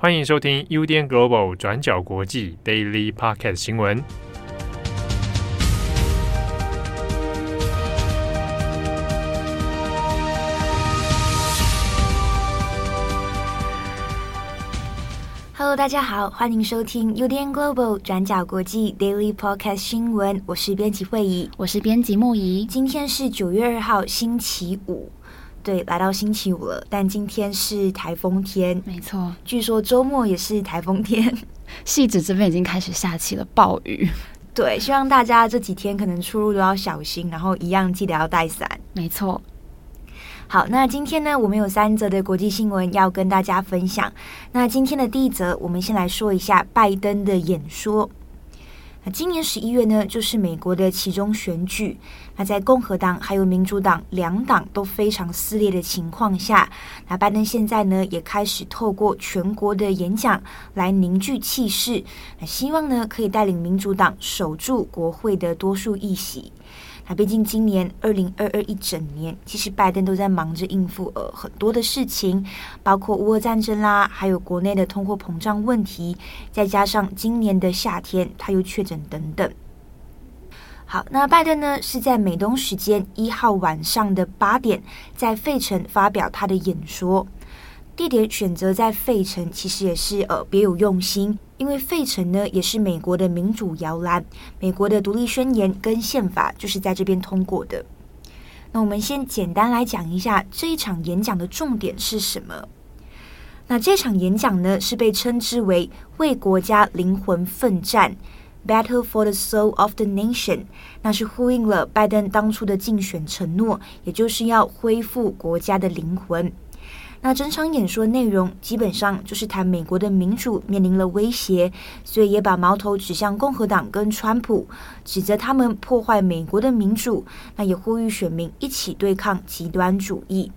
欢迎收听 UDN Global 转角国际 Daily Podcast 新闻。Hello，大家好，欢迎收听 UDN Global 转角国际 Daily Podcast 新闻。我是编辑会议，我是编辑木仪。今天是九月二号，星期五。对，来到星期五了，但今天是台风天，没错。据说周末也是台风天，戏子这边已经开始下起了暴雨。对，希望大家这几天可能出入都要小心，然后一样记得要带伞。没错。好，那今天呢，我们有三则的国际新闻要跟大家分享。那今天的第一则，我们先来说一下拜登的演说。那今年十一月呢，就是美国的其中选举。那在共和党还有民主党两党都非常撕裂的情况下，那拜登现在呢，也开始透过全国的演讲来凝聚气势，那希望呢，可以带领民主党守住国会的多数议席。那毕竟今年二零二二一整年，其实拜登都在忙着应付呃很多的事情，包括乌俄战争啦，还有国内的通货膨胀问题，再加上今年的夏天他又确诊等等。好，那拜登呢是在美东时间一号晚上的八点，在费城发表他的演说。地点选择在费城，其实也是呃别有用心，因为费城呢也是美国的民主摇篮，美国的独立宣言跟宪法就是在这边通过的。那我们先简单来讲一下这一场演讲的重点是什么？那这场演讲呢是被称之为为国家灵魂奋战 （Battle for the Soul of the Nation），那是呼应了拜登当初的竞选承诺，也就是要恢复国家的灵魂。那整场演说内容基本上就是谈美国的民主面临了威胁，所以也把矛头指向共和党跟川普，指责他们破坏美国的民主。那也呼吁选民一起对抗极端主义。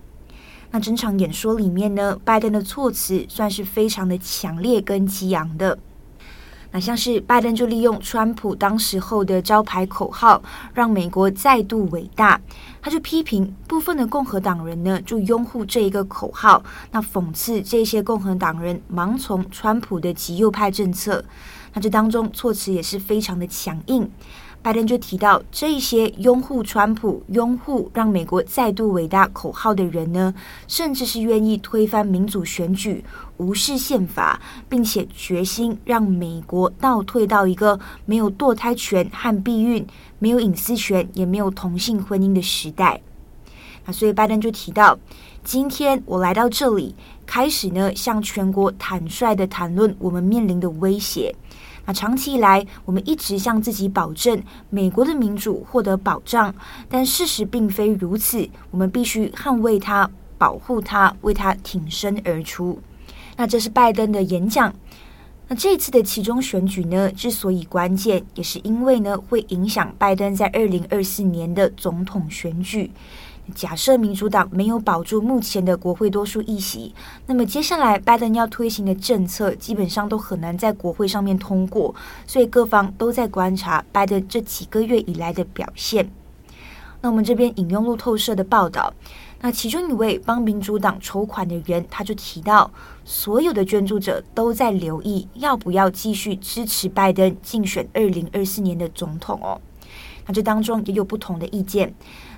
那整场演说里面呢，拜登的措辞算是非常的强烈跟激昂的。那像是拜登就利用川普当时候的招牌口号“让美国再度伟大”，他就批评部分的共和党人呢就拥护这一个口号，那讽刺这些共和党人盲从川普的极右派政策，那这当中措辞也是非常的强硬。拜登就提到，这些拥护川普、拥护让美国再度伟大口号的人呢，甚至是愿意推翻民主选举、无视宪法，并且决心让美国倒退到一个没有堕胎权和避孕、没有隐私权，也没有同性婚姻的时代。那所以拜登就提到，今天我来到这里，开始呢向全国坦率地谈论我们面临的威胁。长期以来，我们一直向自己保证美国的民主获得保障，但事实并非如此。我们必须捍卫它、保护它、为它挺身而出。那这是拜登的演讲。那这次的其中选举呢，之所以关键，也是因为呢，会影响拜登在二零二四年的总统选举。假设民主党没有保住目前的国会多数议席，那么接下来拜登要推行的政策基本上都很难在国会上面通过，所以各方都在观察拜登这几个月以来的表现。那我们这边引用路透社的报道，那其中一位帮民主党筹款的人，他就提到，所有的捐助者都在留意要不要继续支持拜登竞选二零二四年的总统哦。那这当中也有不同的意见。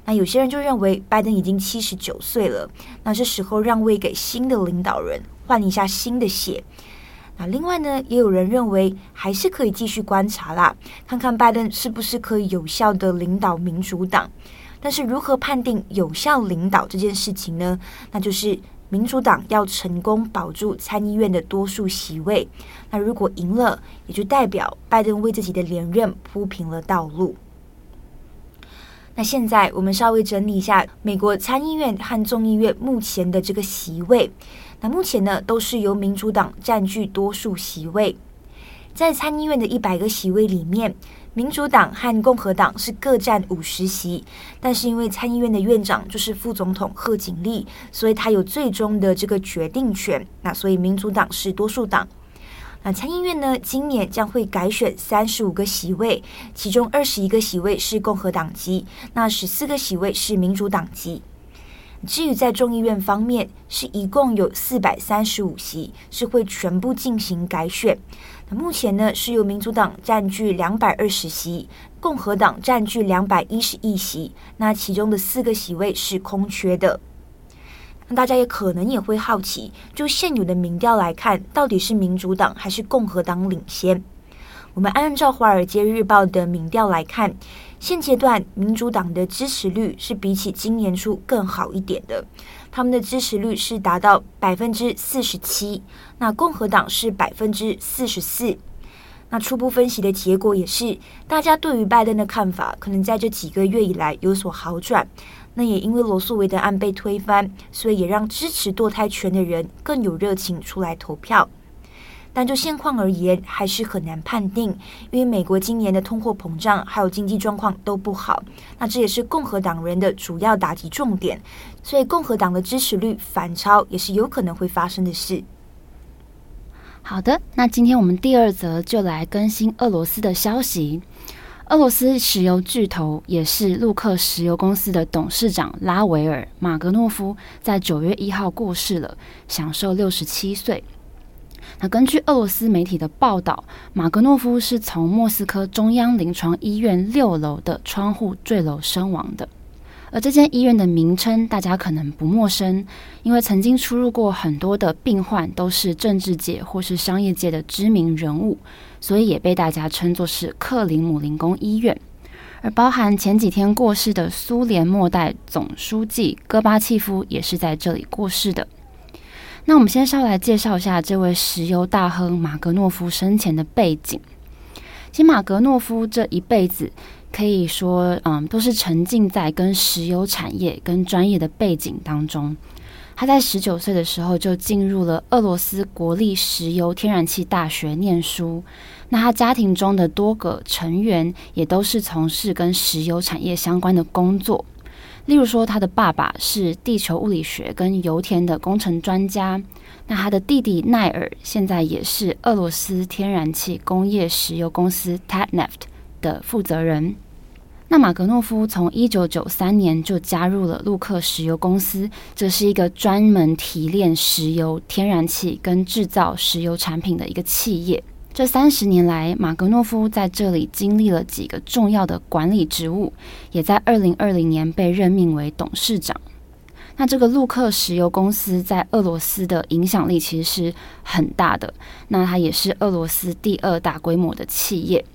那有些人就认为拜登已经七十九岁了，那是时候让位给新的领导人，换一下新的血。那另外呢，也有人认为还是可以继续观察啦，看看拜登是不是可以有效的领导民主党。但是如何判定有效领导这件事情呢？那就是民主党要成功保住参议院的多数席位。那如果赢了，也就代表拜登为自己的连任铺平了道路。那现在我们稍微整理一下美国参议院和众议院目前的这个席位。那目前呢，都是由民主党占据多数席位。在参议院的一百个席位里面，民主党和共和党是各占五十席。但是因为参议院的院长就是副总统贺锦丽，所以他有最终的这个决定权。那所以民主党是多数党。那参议院呢，今年将会改选三十五个席位，其中二十一个席位是共和党籍，那十四个席位是民主党籍。至于在众议院方面，是一共有四百三十五席，是会全部进行改选。那目前呢，是由民主党占据两百二十席，共和党占据两百一十一席。那其中的四个席位是空缺的。大家也可能也会好奇，就现有的民调来看，到底是民主党还是共和党领先？我们按照《华尔街日报》的民调来看，现阶段民主党的支持率是比起今年初更好一点的，他们的支持率是达到百分之四十七，那共和党是百分之四十四。那初步分析的结果也是，大家对于拜登的看法可能在这几个月以来有所好转。那也因为罗诉韦德案被推翻，所以也让支持堕胎权的人更有热情出来投票。但就现况而言，还是很难判定，因为美国今年的通货膨胀还有经济状况都不好，那这也是共和党人的主要打击重点，所以共和党的支持率反超也是有可能会发生的事。好的，那今天我们第二则就来更新俄罗斯的消息。俄罗斯石油巨头也是陆克石油公司的董事长拉维尔·马格诺夫在九月一号过世了，享受六十七岁。那根据俄罗斯媒体的报道，马格诺夫是从莫斯科中央临床医院六楼的窗户坠楼身亡的。而这间医院的名称大家可能不陌生，因为曾经出入过很多的病患都是政治界或是商业界的知名人物，所以也被大家称作是克里姆林宫医院。而包含前几天过世的苏联末代总书记戈巴契夫也是在这里过世的。那我们先稍来介绍一下这位石油大亨马格诺夫生前的背景。其实马格诺夫这一辈子可以说，嗯，都是沉浸在跟石油产业跟专业的背景当中。他在十九岁的时候就进入了俄罗斯国立石油天然气大学念书。那他家庭中的多个成员也都是从事跟石油产业相关的工作。例如说，他的爸爸是地球物理学跟油田的工程专家。那他的弟弟奈尔现在也是俄罗斯天然气工业石油公司 Tatneft 的负责人。那马格诺夫从一九九三年就加入了路克石油公司，这是一个专门提炼石油、天然气跟制造石油产品的一个企业。这三十年来，马格诺夫在这里经历了几个重要的管理职务，也在二零二零年被任命为董事长。那这个路克石油公司在俄罗斯的影响力其实是很大的，那它也是俄罗斯第二大规模的企业。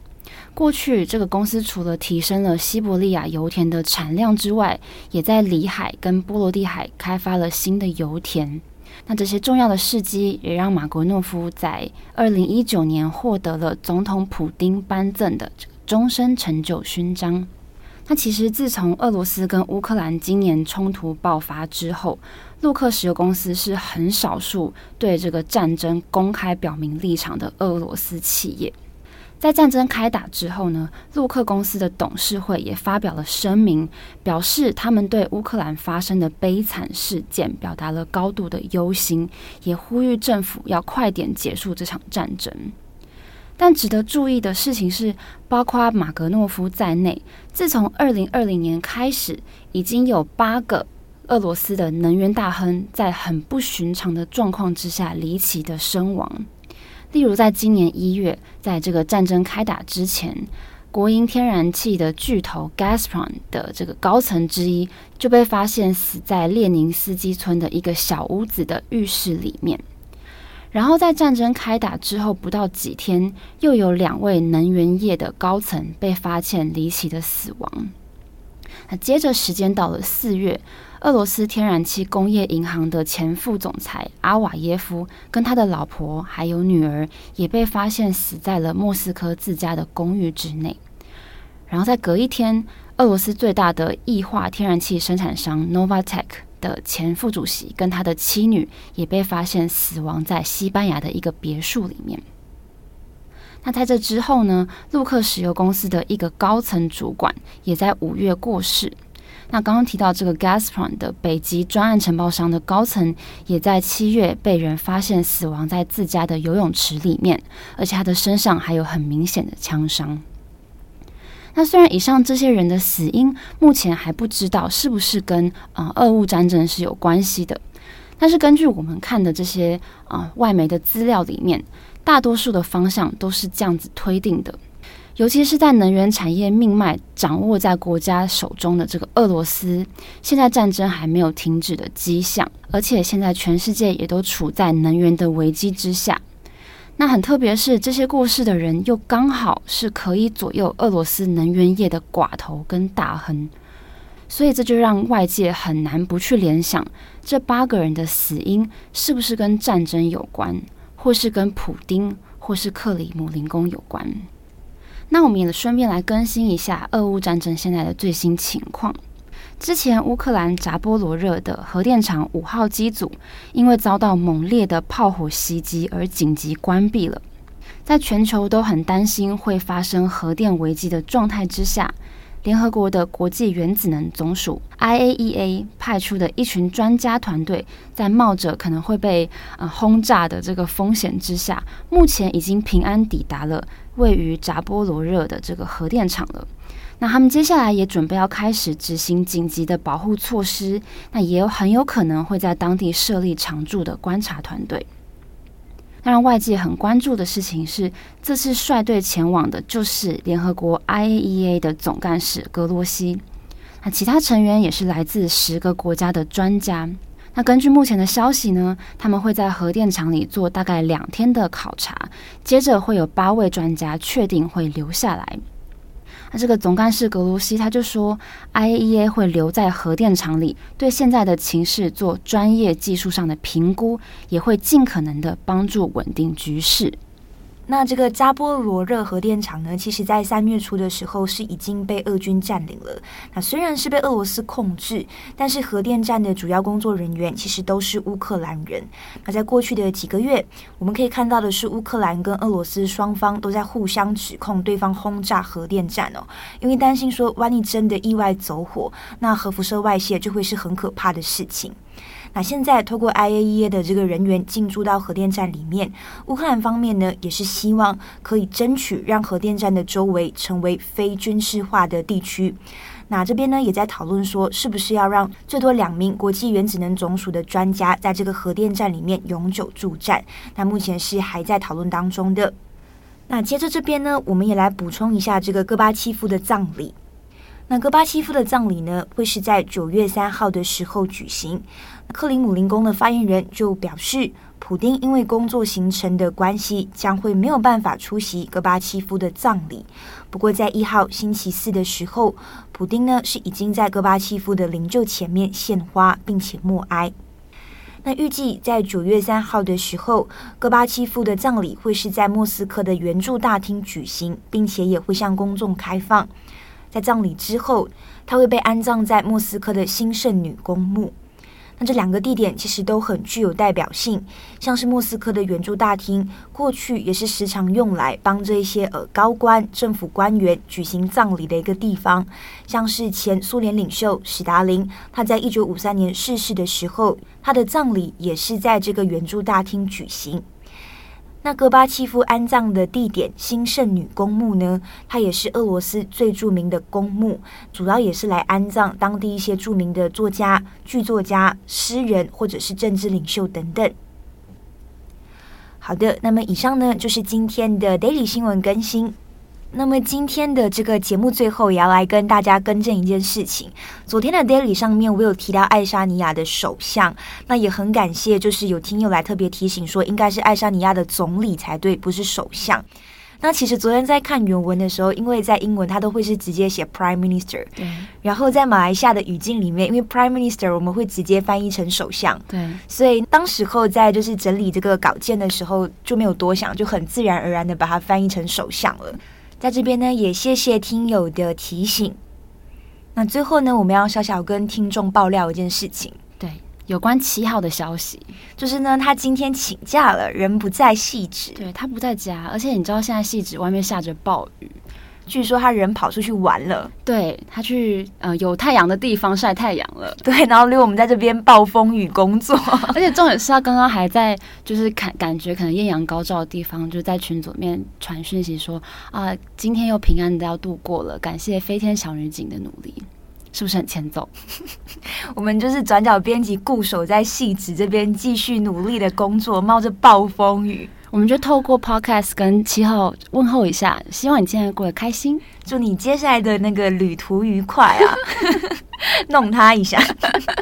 过去，这个公司除了提升了西伯利亚油田的产量之外，也在里海跟波罗的海开发了新的油田。那这些重要的事迹也让马格诺夫在二零一九年获得了总统普丁颁赠的这个终身成就勋章。那其实自从俄罗斯跟乌克兰今年冲突爆发之后，路克石油公司是很少数对这个战争公开表明立场的俄罗斯企业。在战争开打之后呢，洛克公司的董事会也发表了声明，表示他们对乌克兰发生的悲惨事件表达了高度的忧心，也呼吁政府要快点结束这场战争。但值得注意的事情是，包括马格诺夫在内，自从二零二零年开始，已经有八个俄罗斯的能源大亨在很不寻常的状况之下离奇的身亡。例如，在今年一月，在这个战争开打之前，国营天然气的巨头 Gazprom 的这个高层之一就被发现死在列宁斯基村的一个小屋子的浴室里面。然后，在战争开打之后不到几天，又有两位能源业的高层被发现离奇的死亡。那接着，时间到了四月。俄罗斯天然气工业银行的前副总裁阿瓦耶夫跟他的老婆还有女儿也被发现死在了莫斯科自家的公寓之内。然后在隔一天，俄罗斯最大的液化天然气生产商 Novatek 的前副主席跟他的妻女也被发现死亡在西班牙的一个别墅里面。那在这之后呢，路克石油公司的一个高层主管也在五月过世。那刚刚提到这个 Gazprom 的北极专案承包商的高层，也在七月被人发现死亡在自家的游泳池里面，而且他的身上还有很明显的枪伤。那虽然以上这些人的死因目前还不知道是不是跟呃俄乌战争是有关系的，但是根据我们看的这些啊、外媒的资料里面，大多数的方向都是这样子推定的。尤其是在能源产业命脉掌握在国家手中的这个俄罗斯，现在战争还没有停止的迹象，而且现在全世界也都处在能源的危机之下。那很特别是，这些过世的人又刚好是可以左右俄罗斯能源业的寡头跟大亨，所以这就让外界很难不去联想，这八个人的死因是不是跟战争有关，或是跟普丁，或是克里姆林宫有关。那我们也顺便来更新一下俄乌战争现在的最新情况。之前乌克兰扎波罗热的核电厂五号机组因为遭到猛烈的炮火袭击而紧急关闭了。在全球都很担心会发生核电危机的状态之下，联合国的国际原子能总署 IAEA 派出的一群专家团队，在冒着可能会被呃轰炸的这个风险之下，目前已经平安抵达了位于扎波罗热的这个核电厂了。那他们接下来也准备要开始执行紧急的保护措施，那也有很有可能会在当地设立常驻的观察团队。让外界很关注的事情是，这次率队前往的就是联合国 IAEA 的总干事格罗西。那其他成员也是来自十个国家的专家。那根据目前的消息呢，他们会在核电厂里做大概两天的考察，接着会有八位专家确定会留下来。那这个总干事格罗西他就说，IAEA 会留在核电厂里，对现在的情势做专业技术上的评估，也会尽可能的帮助稳定局势。那这个扎波罗热核电厂呢，其实在三月初的时候是已经被俄军占领了。那虽然是被俄罗斯控制，但是核电站的主要工作人员其实都是乌克兰人。那在过去的几个月，我们可以看到的是，乌克兰跟俄罗斯双方都在互相指控对方轰炸核电站哦，因为担心说，万一真的意外走火，那核辐射外泄就会是很可怕的事情。那现在透过 IAEA 的这个人员进驻到核电站里面，乌克兰方面呢也是希望可以争取让核电站的周围成为非军事化的地区。那这边呢也在讨论说，是不是要让最多两名国际原子能总署的专家在这个核电站里面永久驻站？那目前是还在讨论当中的。那接着这边呢，我们也来补充一下这个戈巴契夫的葬礼。那戈巴契夫的葬礼呢，会是在九月三号的时候举行。克里姆林宫的发言人就表示，普丁因为工作行程的关系，将会没有办法出席戈巴契夫的葬礼。不过，在一号星期四的时候，普丁呢是已经在戈巴契夫的灵柩前面献花，并且默哀。那预计在九月三号的时候，戈巴契夫的葬礼会是在莫斯科的圆柱大厅举行，并且也会向公众开放。在葬礼之后，他会被安葬在莫斯科的新圣女公墓。那这两个地点其实都很具有代表性，像是莫斯科的圆柱大厅，过去也是时常用来帮这些呃高官、政府官员举行葬礼的一个地方。像是前苏联领袖史达林，他在一九五三年逝世的时候，他的葬礼也是在这个圆柱大厅举行。那戈巴契夫安葬的地点新圣女公墓呢，它也是俄罗斯最著名的公墓，主要也是来安葬当地一些著名的作家、剧作家、诗人或者是政治领袖等等。好的，那么以上呢就是今天的 Daily 新闻更新。那么今天的这个节目最后也要来跟大家更正一件事情。昨天的 Daily 上面我有提到爱沙尼亚的首相，那也很感谢，就是有听友来特别提醒说应该是爱沙尼亚的总理才对，不是首相。那其实昨天在看原文的时候，因为在英文它都会是直接写 Prime Minister，对。然后在马来西亚的语境里面，因为 Prime Minister 我们会直接翻译成首相，对。所以当时候在就是整理这个稿件的时候就没有多想，就很自然而然的把它翻译成首相了。在这边呢，也谢谢听友的提醒。那最后呢，我们要小小跟听众爆料一件事情，对，有关七号的消息，就是呢，他今天请假了，人不在戏纸，对，他不在家，而且你知道现在戏纸外面下着暴雨，据说他人跑出去玩了，对，他去呃有太阳的地方晒太阳了，对，然后留我们在这边暴风雨工作，而且重点是他刚刚还在就是感感觉可能艳阳高照的地方，就在群组里面传讯息说啊，今天又平安的要度过了，感谢飞天小女警的努力。是不是很欠揍？我们就是转角编辑固守在戏子这边，继续努力的工作，冒着暴风雨。我们就透过 Podcast 跟七号问候一下，希望你今天过得开心，祝你接下来的那个旅途愉快啊！弄他一下。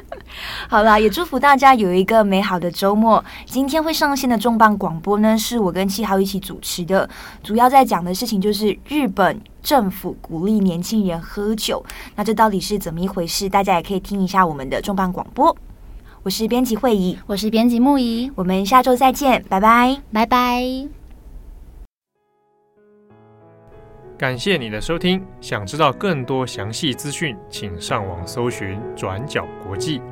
好啦，也祝福大家有一个美好的周末。今天会上线的重磅广播呢，是我跟七号一起主持的，主要在讲的事情就是日本政府鼓励年轻人喝酒。那这到底是怎么一回事？大家也可以听一下我们的重磅广播。我是编辑惠仪，我是编辑木仪，我们下周再见，拜拜，拜拜。感谢你的收听，想知道更多详细资讯，请上网搜寻转角国际。